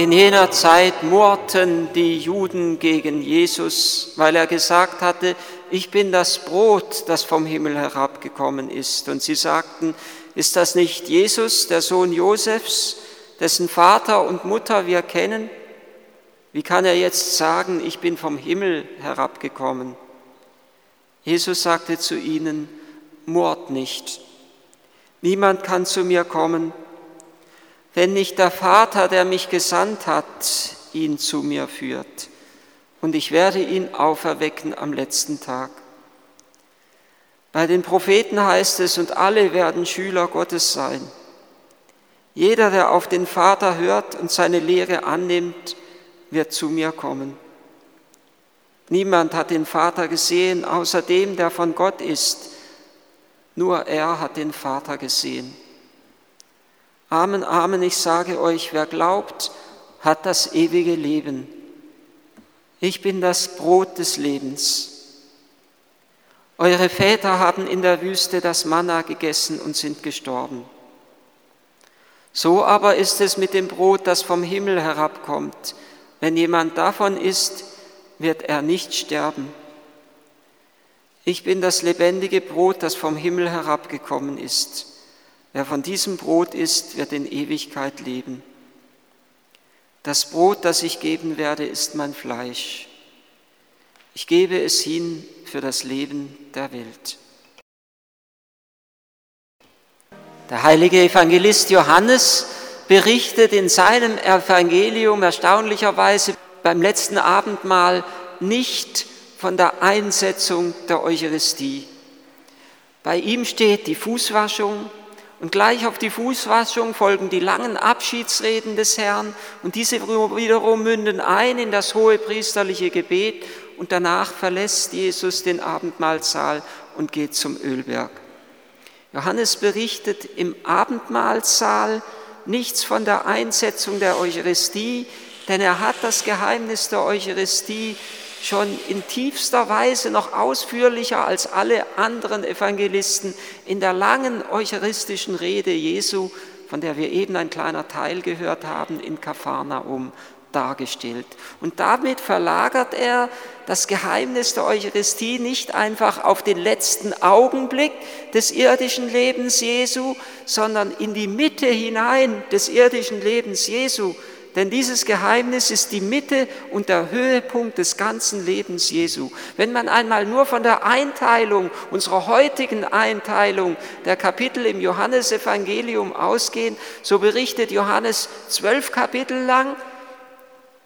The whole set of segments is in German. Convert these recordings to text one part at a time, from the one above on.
In jener Zeit murrten die Juden gegen Jesus, weil er gesagt hatte, ich bin das Brot, das vom Himmel herabgekommen ist. Und sie sagten, ist das nicht Jesus, der Sohn Josefs, dessen Vater und Mutter wir kennen? Wie kann er jetzt sagen, ich bin vom Himmel herabgekommen? Jesus sagte zu ihnen, murrt nicht. Niemand kann zu mir kommen, wenn nicht der Vater, der mich gesandt hat, ihn zu mir führt. Und ich werde ihn auferwecken am letzten Tag. Bei den Propheten heißt es, und alle werden Schüler Gottes sein. Jeder, der auf den Vater hört und seine Lehre annimmt, wird zu mir kommen. Niemand hat den Vater gesehen, außer dem, der von Gott ist. Nur er hat den Vater gesehen. Amen, Amen, ich sage euch, wer glaubt, hat das ewige Leben. Ich bin das Brot des Lebens. Eure Väter haben in der Wüste das Manna gegessen und sind gestorben. So aber ist es mit dem Brot, das vom Himmel herabkommt. Wenn jemand davon isst, wird er nicht sterben. Ich bin das lebendige Brot, das vom Himmel herabgekommen ist. Wer von diesem Brot isst, wird in Ewigkeit leben. Das Brot, das ich geben werde, ist mein Fleisch. Ich gebe es hin für das Leben der Welt. Der heilige Evangelist Johannes berichtet in seinem Evangelium erstaunlicherweise beim letzten Abendmahl nicht von der Einsetzung der Eucharistie. Bei ihm steht die Fußwaschung und gleich auf die Fußwaschung folgen die langen Abschiedsreden des Herrn und diese wiederum münden ein in das hohe priesterliche Gebet und danach verlässt Jesus den Abendmahlsaal und geht zum Ölberg. Johannes berichtet im Abendmahlsaal nichts von der Einsetzung der Eucharistie, denn er hat das Geheimnis der Eucharistie schon in tiefster Weise noch ausführlicher als alle anderen Evangelisten in der langen eucharistischen Rede Jesu, von der wir eben ein kleiner Teil gehört haben, in Kapharnaum dargestellt. Und damit verlagert er das Geheimnis der Eucharistie nicht einfach auf den letzten Augenblick des irdischen Lebens Jesu, sondern in die Mitte hinein des irdischen Lebens Jesu. Denn dieses Geheimnis ist die Mitte und der Höhepunkt des ganzen Lebens Jesu. Wenn man einmal nur von der Einteilung, unserer heutigen Einteilung der Kapitel im Johannesevangelium ausgehen, so berichtet Johannes zwölf Kapitel lang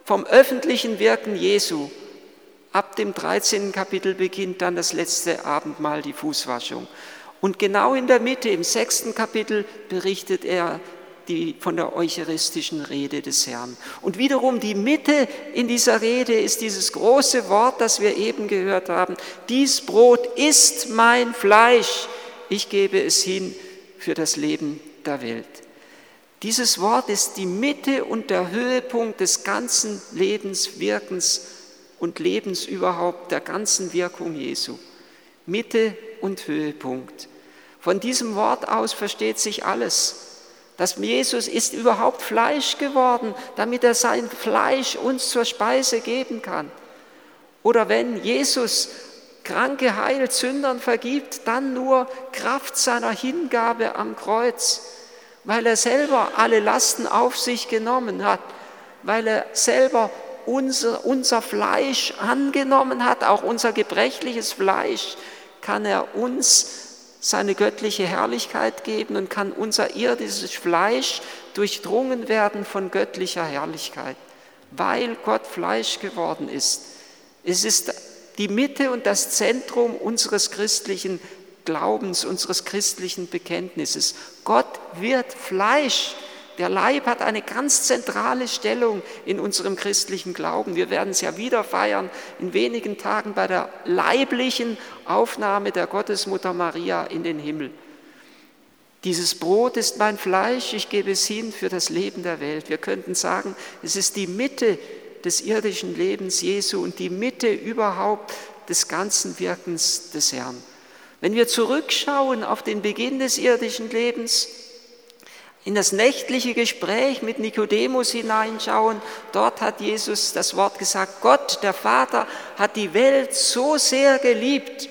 vom öffentlichen Wirken Jesu. Ab dem 13. Kapitel beginnt dann das letzte Abendmahl, die Fußwaschung. Und genau in der Mitte, im sechsten Kapitel, berichtet er die, von der eucharistischen Rede des Herrn. Und wiederum die Mitte in dieser Rede ist dieses große Wort, das wir eben gehört haben. Dies Brot ist mein Fleisch. Ich gebe es hin für das Leben der Welt. Dieses Wort ist die Mitte und der Höhepunkt des ganzen Lebens, Wirkens und Lebens überhaupt, der ganzen Wirkung Jesu. Mitte und Höhepunkt. Von diesem Wort aus versteht sich alles. Dass Jesus ist überhaupt Fleisch geworden, damit er sein Fleisch uns zur Speise geben kann. Oder wenn Jesus Kranke heilt, Sündern vergibt, dann nur Kraft seiner Hingabe am Kreuz weil er selber alle Lasten auf sich genommen hat, weil er selber unser, unser Fleisch angenommen hat, auch unser gebrechliches Fleisch, kann er uns seine göttliche Herrlichkeit geben und kann unser irdisches Fleisch durchdrungen werden von göttlicher Herrlichkeit, weil Gott Fleisch geworden ist. Es ist die Mitte und das Zentrum unseres christlichen Glaubens, unseres christlichen Bekenntnisses. Gott wird Fleisch. Der Leib hat eine ganz zentrale Stellung in unserem christlichen Glauben. Wir werden es ja wieder feiern in wenigen Tagen bei der leiblichen Aufnahme der Gottesmutter Maria in den Himmel. Dieses Brot ist mein Fleisch, ich gebe es hin für das Leben der Welt. Wir könnten sagen, es ist die Mitte des irdischen Lebens Jesu und die Mitte überhaupt des ganzen Wirkens des Herrn. Wenn wir zurückschauen auf den Beginn des irdischen Lebens, in das nächtliche Gespräch mit Nikodemus hineinschauen. Dort hat Jesus das Wort gesagt, Gott, der Vater, hat die Welt so sehr geliebt,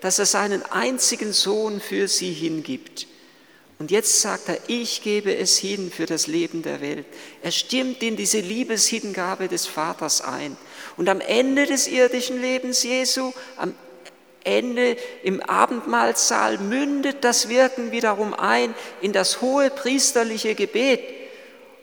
dass er seinen einzigen Sohn für sie hingibt. Und jetzt sagt er, ich gebe es hin für das Leben der Welt. Er stimmt in diese Liebeshingabe des Vaters ein. Und am Ende des irdischen Lebens Jesu, am Ende im Abendmahlsaal mündet das Wirken wiederum ein in das hohe priesterliche Gebet.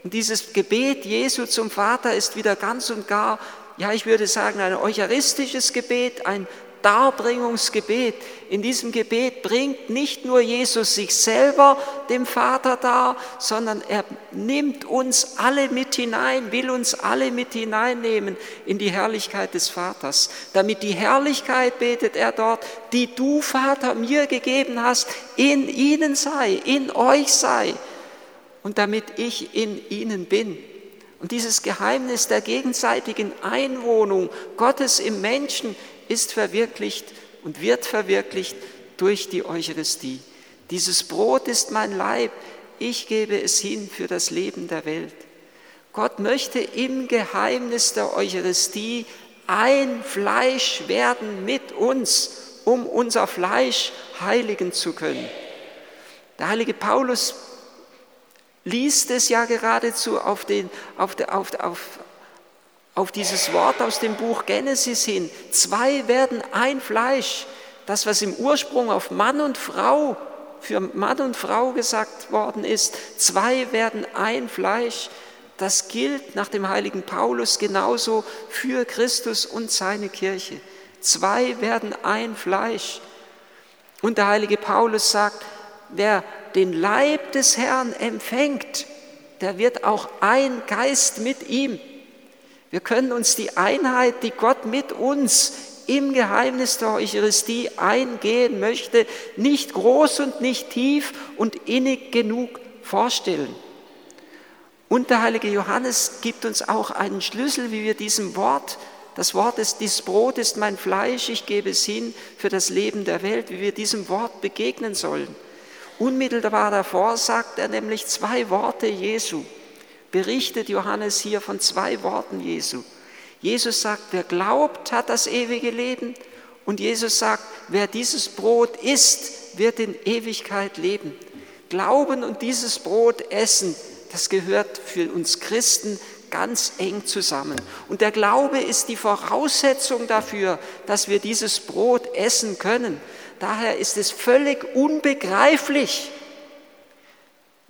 Und dieses Gebet Jesu zum Vater ist wieder ganz und gar, ja, ich würde sagen, ein eucharistisches Gebet, ein Darbringungsgebet. In diesem Gebet bringt nicht nur Jesus sich selber dem Vater dar, sondern er nimmt uns alle mit hinein, will uns alle mit hineinnehmen in die Herrlichkeit des Vaters. Damit die Herrlichkeit, betet er dort, die du, Vater, mir gegeben hast, in ihnen sei, in euch sei und damit ich in ihnen bin. Und dieses Geheimnis der gegenseitigen Einwohnung Gottes im Menschen ist verwirklicht und wird verwirklicht durch die Eucharistie. Dieses Brot ist mein Leib, ich gebe es hin für das Leben der Welt. Gott möchte im Geheimnis der Eucharistie ein Fleisch werden mit uns, um unser Fleisch heiligen zu können. Der heilige Paulus liest es ja geradezu auf, den, auf, auf, auf, auf dieses Wort aus dem Buch Genesis hin. Zwei werden ein Fleisch. Das, was im Ursprung auf Mann und Frau, für Mann und Frau gesagt worden ist, zwei werden ein Fleisch. Das gilt nach dem heiligen Paulus genauso für Christus und seine Kirche. Zwei werden ein Fleisch. Und der heilige Paulus sagt, wer den Leib des Herrn empfängt, der wird auch ein Geist mit ihm. Wir können uns die Einheit, die Gott mit uns im Geheimnis der Eucharistie eingehen möchte, nicht groß und nicht tief und innig genug vorstellen. Und der heilige Johannes gibt uns auch einen Schlüssel, wie wir diesem Wort, das Wort ist, dieses Brot ist mein Fleisch, ich gebe es hin für das Leben der Welt, wie wir diesem Wort begegnen sollen. Unmittelbar davor sagt er nämlich zwei Worte Jesu berichtet Johannes hier von zwei Worten Jesu. Jesus sagt, wer glaubt, hat das ewige Leben. Und Jesus sagt, wer dieses Brot isst, wird in Ewigkeit leben. Glauben und dieses Brot essen, das gehört für uns Christen ganz eng zusammen. Und der Glaube ist die Voraussetzung dafür, dass wir dieses Brot essen können. Daher ist es völlig unbegreiflich,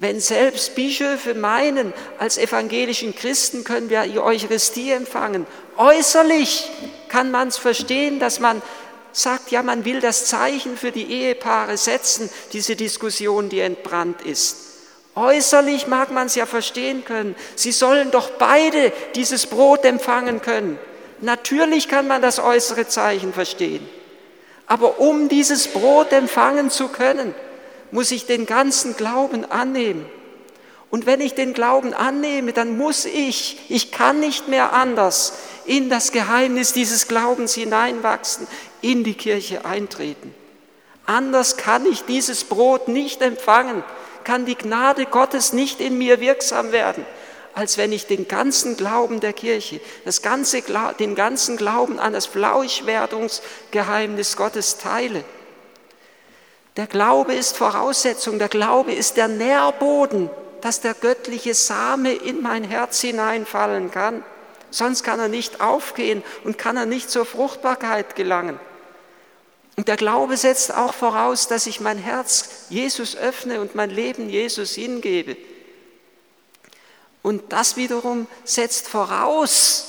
wenn selbst Bischöfe meinen, als evangelischen Christen können wir Eucharistie empfangen, äußerlich kann man es verstehen, dass man sagt, ja, man will das Zeichen für die Ehepaare setzen, diese Diskussion, die entbrannt ist. Äußerlich mag man es ja verstehen können. Sie sollen doch beide dieses Brot empfangen können. Natürlich kann man das äußere Zeichen verstehen. Aber um dieses Brot empfangen zu können, muss ich den ganzen Glauben annehmen. Und wenn ich den Glauben annehme, dann muss ich, ich kann nicht mehr anders, in das Geheimnis dieses Glaubens hineinwachsen, in die Kirche eintreten. Anders kann ich dieses Brot nicht empfangen, kann die Gnade Gottes nicht in mir wirksam werden, als wenn ich den ganzen Glauben der Kirche, das ganze, den ganzen Glauben an das Flauschwerdungsgeheimnis Gottes teile. Der Glaube ist Voraussetzung, der Glaube ist der Nährboden, dass der göttliche Same in mein Herz hineinfallen kann. Sonst kann er nicht aufgehen und kann er nicht zur Fruchtbarkeit gelangen. Und der Glaube setzt auch voraus, dass ich mein Herz Jesus öffne und mein Leben Jesus hingebe. Und das wiederum setzt voraus,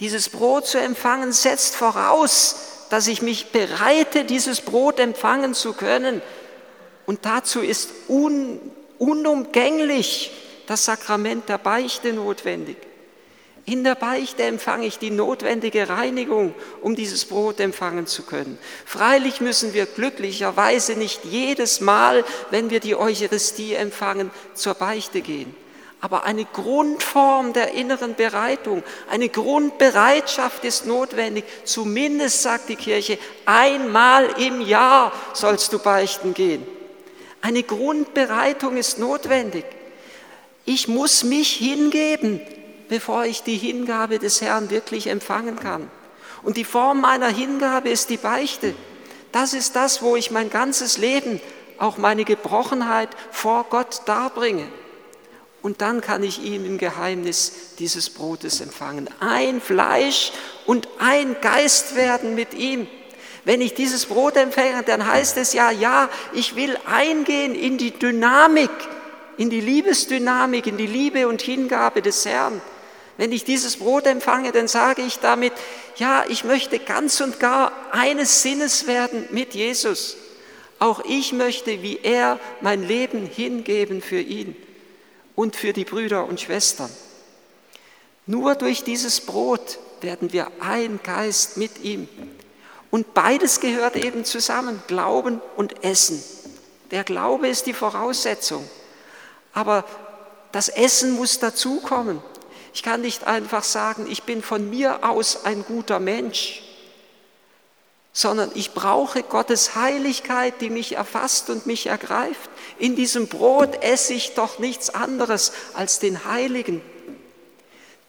dieses Brot zu empfangen, setzt voraus, dass ich mich bereite, dieses Brot empfangen zu können. Und dazu ist un, unumgänglich das Sakrament der Beichte notwendig. In der Beichte empfange ich die notwendige Reinigung, um dieses Brot empfangen zu können. Freilich müssen wir glücklicherweise nicht jedes Mal, wenn wir die Eucharistie empfangen, zur Beichte gehen aber eine Grundform der inneren Bereitung, eine Grundbereitschaft ist notwendig. Zumindest sagt die Kirche, einmal im Jahr sollst du beichten gehen. Eine Grundbereitung ist notwendig. Ich muss mich hingeben, bevor ich die Hingabe des Herrn wirklich empfangen kann. Und die Form meiner Hingabe ist die Beichte. Das ist das, wo ich mein ganzes Leben, auch meine Gebrochenheit vor Gott darbringe. Und dann kann ich ihm im Geheimnis dieses Brotes empfangen. Ein Fleisch und ein Geist werden mit ihm. Wenn ich dieses Brot empfange, dann heißt es ja, ja, ich will eingehen in die Dynamik, in die Liebesdynamik, in die Liebe und Hingabe des Herrn. Wenn ich dieses Brot empfange, dann sage ich damit, ja, ich möchte ganz und gar eines Sinnes werden mit Jesus. Auch ich möchte, wie er, mein Leben hingeben für ihn und für die Brüder und Schwestern. Nur durch dieses Brot werden wir ein Geist mit ihm. Und beides gehört eben zusammen, Glauben und Essen. Der Glaube ist die Voraussetzung. Aber das Essen muss dazukommen. Ich kann nicht einfach sagen, ich bin von mir aus ein guter Mensch, sondern ich brauche Gottes Heiligkeit, die mich erfasst und mich ergreift. In diesem Brot esse ich doch nichts anderes als den Heiligen,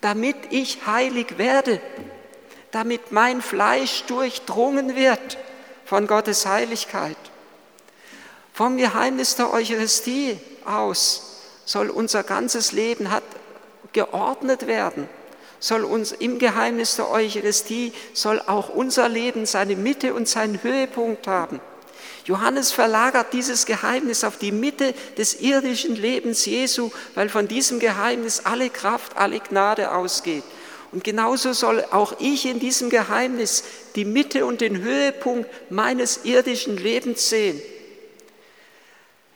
damit ich heilig werde, damit mein Fleisch durchdrungen wird von Gottes Heiligkeit. Vom Geheimnis der Eucharistie aus soll unser ganzes Leben geordnet werden, soll uns im Geheimnis der Eucharistie soll auch unser Leben seine Mitte und seinen Höhepunkt haben. Johannes verlagert dieses Geheimnis auf die Mitte des irdischen Lebens Jesu, weil von diesem Geheimnis alle Kraft, alle Gnade ausgeht. Und genauso soll auch ich in diesem Geheimnis die Mitte und den Höhepunkt meines irdischen Lebens sehen.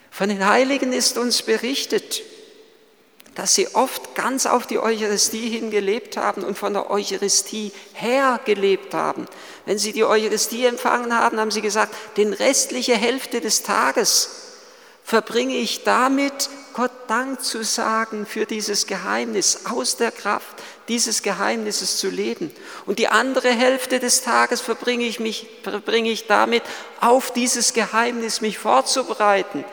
Von den Heiligen ist uns berichtet, dass sie oft ganz auf die Eucharistie hingelebt haben und von der Eucharistie her gelebt haben. Wenn sie die Eucharistie empfangen haben, haben sie gesagt, den restliche Hälfte des Tages verbringe ich damit, Gott Dank zu sagen für dieses Geheimnis, aus der Kraft dieses Geheimnisses zu leben. Und die andere Hälfte des Tages verbringe ich, mich, verbringe ich damit, auf dieses Geheimnis mich vorzubereiten,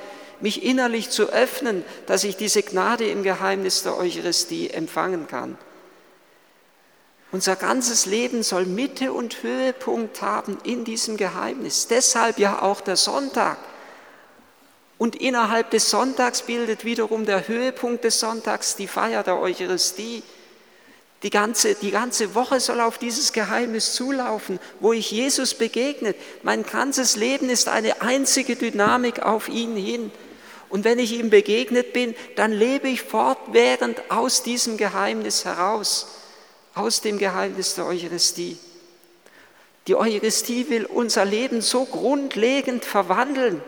mich innerlich zu öffnen, dass ich diese Gnade im Geheimnis der Eucharistie empfangen kann. Unser ganzes Leben soll Mitte und Höhepunkt haben in diesem Geheimnis. Deshalb ja auch der Sonntag. Und innerhalb des Sonntags bildet wiederum der Höhepunkt des Sonntags die Feier der Eucharistie. Die ganze, die ganze Woche soll auf dieses Geheimnis zulaufen, wo ich Jesus begegnet. Mein ganzes Leben ist eine einzige Dynamik auf ihn hin. Und wenn ich ihm begegnet bin, dann lebe ich fortwährend aus diesem Geheimnis heraus, aus dem Geheimnis der Eucharistie. Die Eucharistie will unser Leben so grundlegend verwandeln,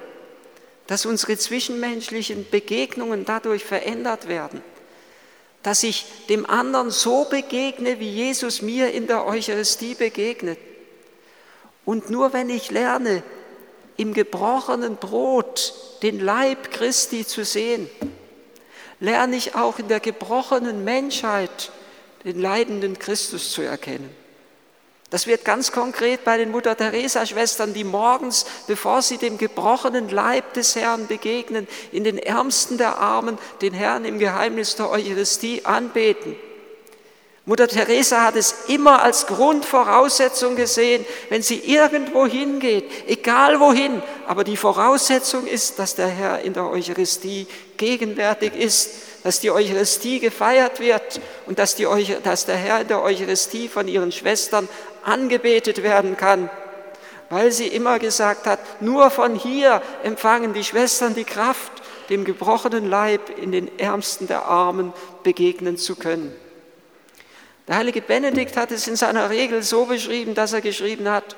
dass unsere zwischenmenschlichen Begegnungen dadurch verändert werden, dass ich dem anderen so begegne, wie Jesus mir in der Eucharistie begegnet. Und nur wenn ich lerne, im gebrochenen Brot den Leib Christi zu sehen, lerne ich auch in der gebrochenen Menschheit den leidenden Christus zu erkennen. Das wird ganz konkret bei den Mutter Teresa Schwestern, die morgens, bevor sie dem gebrochenen Leib des Herrn begegnen, in den ärmsten der Armen den Herrn im Geheimnis der Eucharistie anbeten. Mutter Teresa hat es immer als Grundvoraussetzung gesehen, wenn sie irgendwo hingeht, egal wohin, aber die Voraussetzung ist, dass der Herr in der Eucharistie gegenwärtig ist, dass die Eucharistie gefeiert wird und dass, die, dass der Herr in der Eucharistie von ihren Schwestern angebetet werden kann, weil sie immer gesagt hat, nur von hier empfangen die Schwestern die Kraft, dem gebrochenen Leib in den Ärmsten der Armen begegnen zu können. Der heilige Benedikt hat es in seiner Regel so beschrieben, dass er geschrieben hat,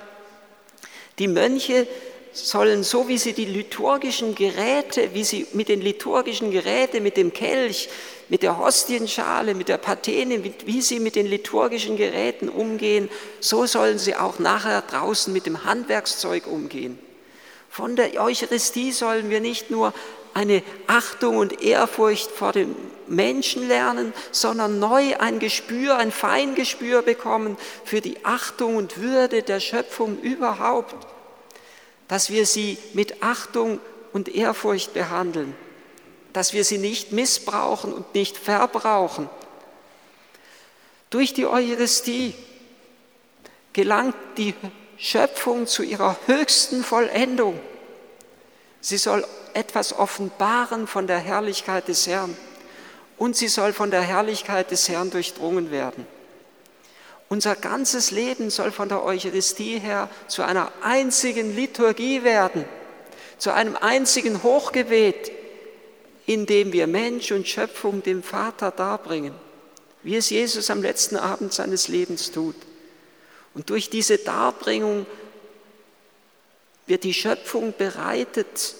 die Mönche sollen so wie sie die liturgischen Geräte, wie sie mit den liturgischen Geräten, mit dem Kelch, mit der Hostienschale, mit der Patene, wie sie mit den liturgischen Geräten umgehen, so sollen sie auch nachher draußen mit dem Handwerkszeug umgehen. Von der Eucharistie sollen wir nicht nur eine Achtung und Ehrfurcht vor dem Menschen lernen, sondern neu ein Gespür, ein Feingespür bekommen für die Achtung und Würde der Schöpfung überhaupt, dass wir sie mit Achtung und Ehrfurcht behandeln. dass wir sie nicht missbrauchen und nicht verbrauchen. Durch die Eucharistie gelangt die Schöpfung zu ihrer höchsten Vollendung. Sie soll etwas offenbaren von der Herrlichkeit des Herrn und sie soll von der Herrlichkeit des Herrn durchdrungen werden. Unser ganzes Leben soll von der Eucharistie her zu einer einzigen Liturgie werden, zu einem einzigen Hochgebet, in dem wir Mensch und Schöpfung dem Vater darbringen, wie es Jesus am letzten Abend seines Lebens tut. Und durch diese Darbringung wird die Schöpfung bereitet,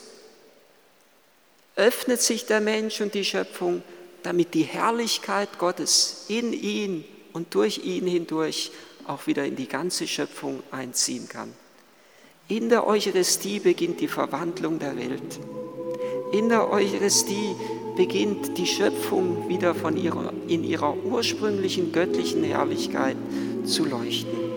öffnet sich der Mensch und die Schöpfung, damit die Herrlichkeit Gottes in ihn und durch ihn hindurch auch wieder in die ganze Schöpfung einziehen kann. In der Eucharistie beginnt die Verwandlung der Welt. In der Eucharistie beginnt die Schöpfung wieder von ihrer, in ihrer ursprünglichen göttlichen Herrlichkeit zu leuchten.